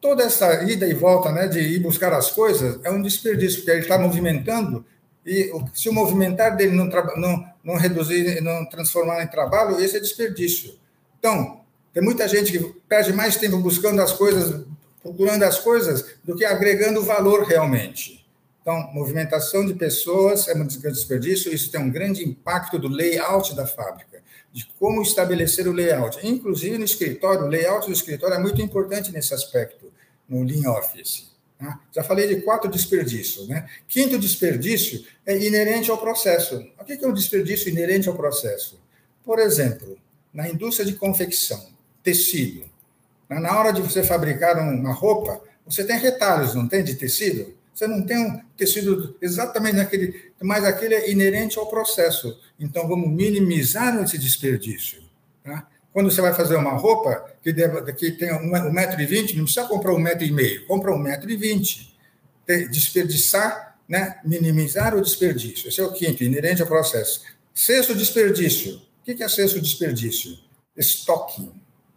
toda essa ida e volta né, de ir buscar as coisas é um desperdício, porque ele está movimentando e se o movimentar dele não, não, não reduzir, não transformar em trabalho, esse é desperdício. Então, tem muita gente que perde mais tempo buscando as coisas, procurando as coisas, do que agregando valor realmente. Então, movimentação de pessoas é um desperdício, isso tem um grande impacto do layout da fábrica, de como estabelecer o layout. Inclusive no escritório, o layout do escritório é muito importante nesse aspecto no Lean Office. Né? Já falei de quatro desperdícios. Né? Quinto desperdício é inerente ao processo. O que é um desperdício inerente ao processo? Por exemplo, na indústria de confecção, tecido. Na hora de você fabricar uma roupa, você tem retalhos, não tem, de tecido? Você não tem um tecido exatamente naquele, mas aquele é inerente ao processo. Então, vamos minimizar esse desperdício. Tá? Quando você vai fazer uma roupa que, deve, que tem um metro e vinte, não precisa comprar um metro e meio, compra um metro e vinte. Desperdiçar, né? minimizar o desperdício. Esse é o quinto, inerente ao processo. Sexto desperdício. O que é sexto desperdício? Estoque.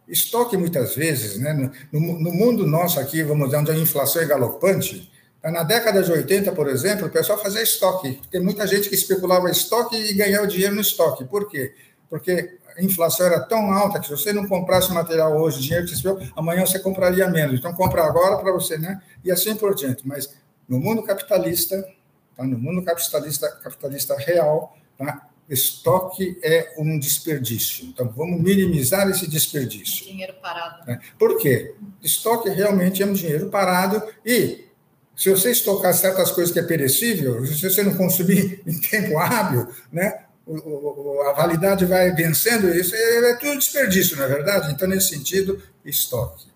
Estoque, muitas vezes, né? no, no mundo nosso aqui, vamos dizer, onde a inflação é galopante, tá, na década de 80, por exemplo, o pessoal fazia estoque. Tem muita gente que especulava estoque e ganhava dinheiro no estoque. Por quê? Porque a inflação era tão alta que se você não comprasse material hoje, o dinheiro que você viu, amanhã você compraria menos. Então, compra agora para você, né? E assim por diante. Mas no mundo capitalista, tá? no mundo capitalista, capitalista real, tá? estoque é um desperdício. Então, vamos minimizar esse desperdício. Dinheiro parado. Né? Por quê? Estoque realmente é um dinheiro parado e Se você estocar certas coisas que é perecível, se você não consumir em tempo hábil, né, a validade vai vencendo isso, é, é tudo desperdício, não é verdade? Então, nesse sentido, estoque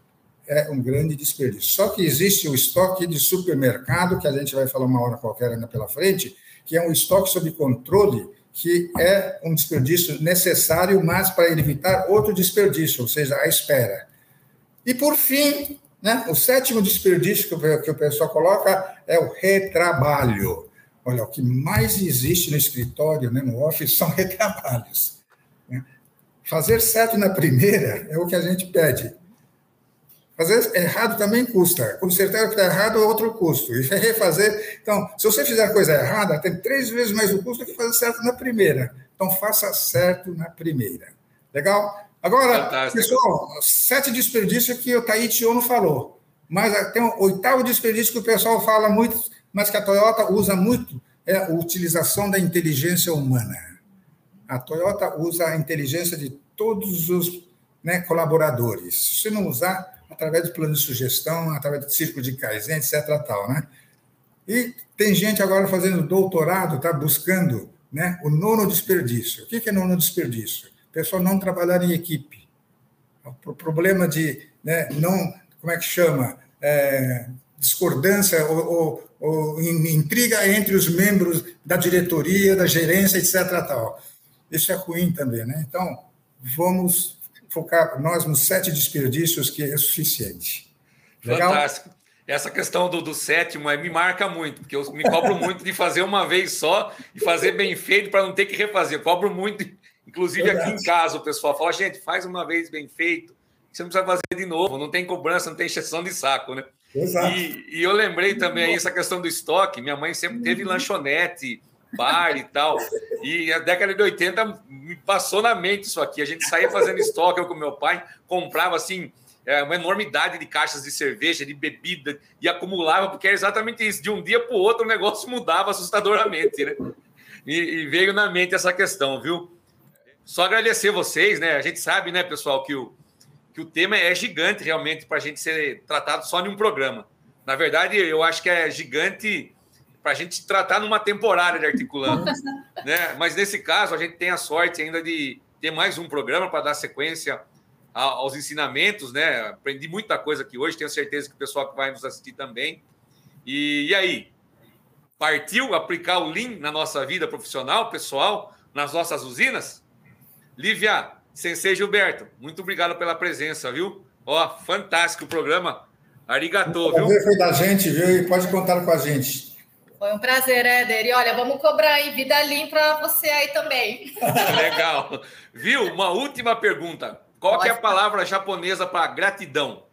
é um grande desperdício. Só que existe o estoque de supermercado, que a gente vai falar uma hora qualquer ainda pela frente, que é um estoque sob controle, que é um desperdício necessário, mas para evitar outro desperdício, ou seja, a espera. E, por fim, né, o sétimo desperdício que o pessoal coloca é o retrabalho. Olha, o que mais existe no escritório, né, no office, são retrabalhos. Né? Fazer certo na primeira é o que a gente pede. Fazer errado também custa. Consertar o que está errado é outro custo. E refazer. Então, se você fizer a coisa errada, tem três vezes mais o custo do que fazer certo na primeira. Então, faça certo na primeira. Legal? Agora, Fantástico. pessoal, sete desperdícios que o Taichi Ono falou. Mas tem um oitavo desperdício que o pessoal fala muito, mas que a Toyota usa muito, é a utilização da inteligência humana. A Toyota usa a inteligência de todos os né, colaboradores. Se não usar, através do plano de sugestão, através do círculo de Kaizen, etc. Tal, né? E tem gente agora fazendo doutorado, tá buscando né, o nono desperdício. O que é nono desperdício? Pessoal não trabalhar em equipe. O problema de né, não, como é que chama? É, discordância ou, ou, ou, intriga entre os membros da diretoria, da gerência, etc. Tal. Isso é ruim também, né? Então, vamos focar nós nos sete desperdícios, que é suficiente. Legal? Fantástico. Essa questão do, do sétimo me marca muito, porque eu me cobro muito de fazer uma vez só e fazer bem feito para não ter que refazer. Eu cobro muito, inclusive Verdade. aqui em casa, o pessoal fala, gente, faz uma vez bem feito, você não precisa fazer de novo, não tem cobrança, não tem exceção de saco, né? Exato. E, e eu lembrei também aí essa questão do estoque. Minha mãe sempre teve uhum. lanchonete, bar e tal. E a década de 80 me passou na mente isso aqui. A gente saía fazendo estoque, eu com meu pai, comprava assim é, uma enormidade de caixas de cerveja, de bebida, e acumulava, porque era exatamente isso. De um dia para o outro o negócio mudava assustadoramente, né? E, e, veio na mente essa questão, viu? Só agradecer vocês, né? A gente sabe, né, pessoal, que o, que o tema é gigante realmente para a gente ser tratado só em um programa. Na verdade, eu acho que é gigante para a gente tratar numa temporada de articulando. né? Mas nesse caso, a gente tem a sorte ainda de ter mais um programa para dar sequência aos ensinamentos, né? Aprendi muita coisa aqui hoje, tenho certeza que o pessoal que vai nos assistir também. E, e aí? Partiu aplicar o Lean na nossa vida profissional, pessoal, nas nossas usinas? Lívia, Sensei Gilberto, muito obrigado pela presença, viu? Ó, fantástico o programa. Arigatô, viu? O foi da gente, viu? E pode contar com a gente. Foi um prazer, Éder. E olha, vamos cobrar aí vida limpa para você aí também. Legal. Viu? Uma última pergunta. Qual é a palavra japonesa para gratidão?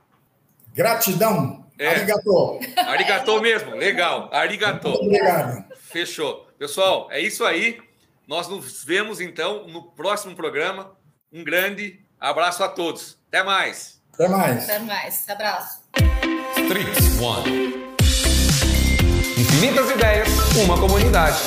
Gratidão. É. Arigato. Arigato mesmo. Legal. Arigato. Muito obrigado. Fechou. Pessoal, é isso aí. Nós nos vemos então no próximo programa. Um grande abraço a todos. Até mais. Até mais. Até mais. Abraço. Street One. Infinitas ideias, uma comunidade.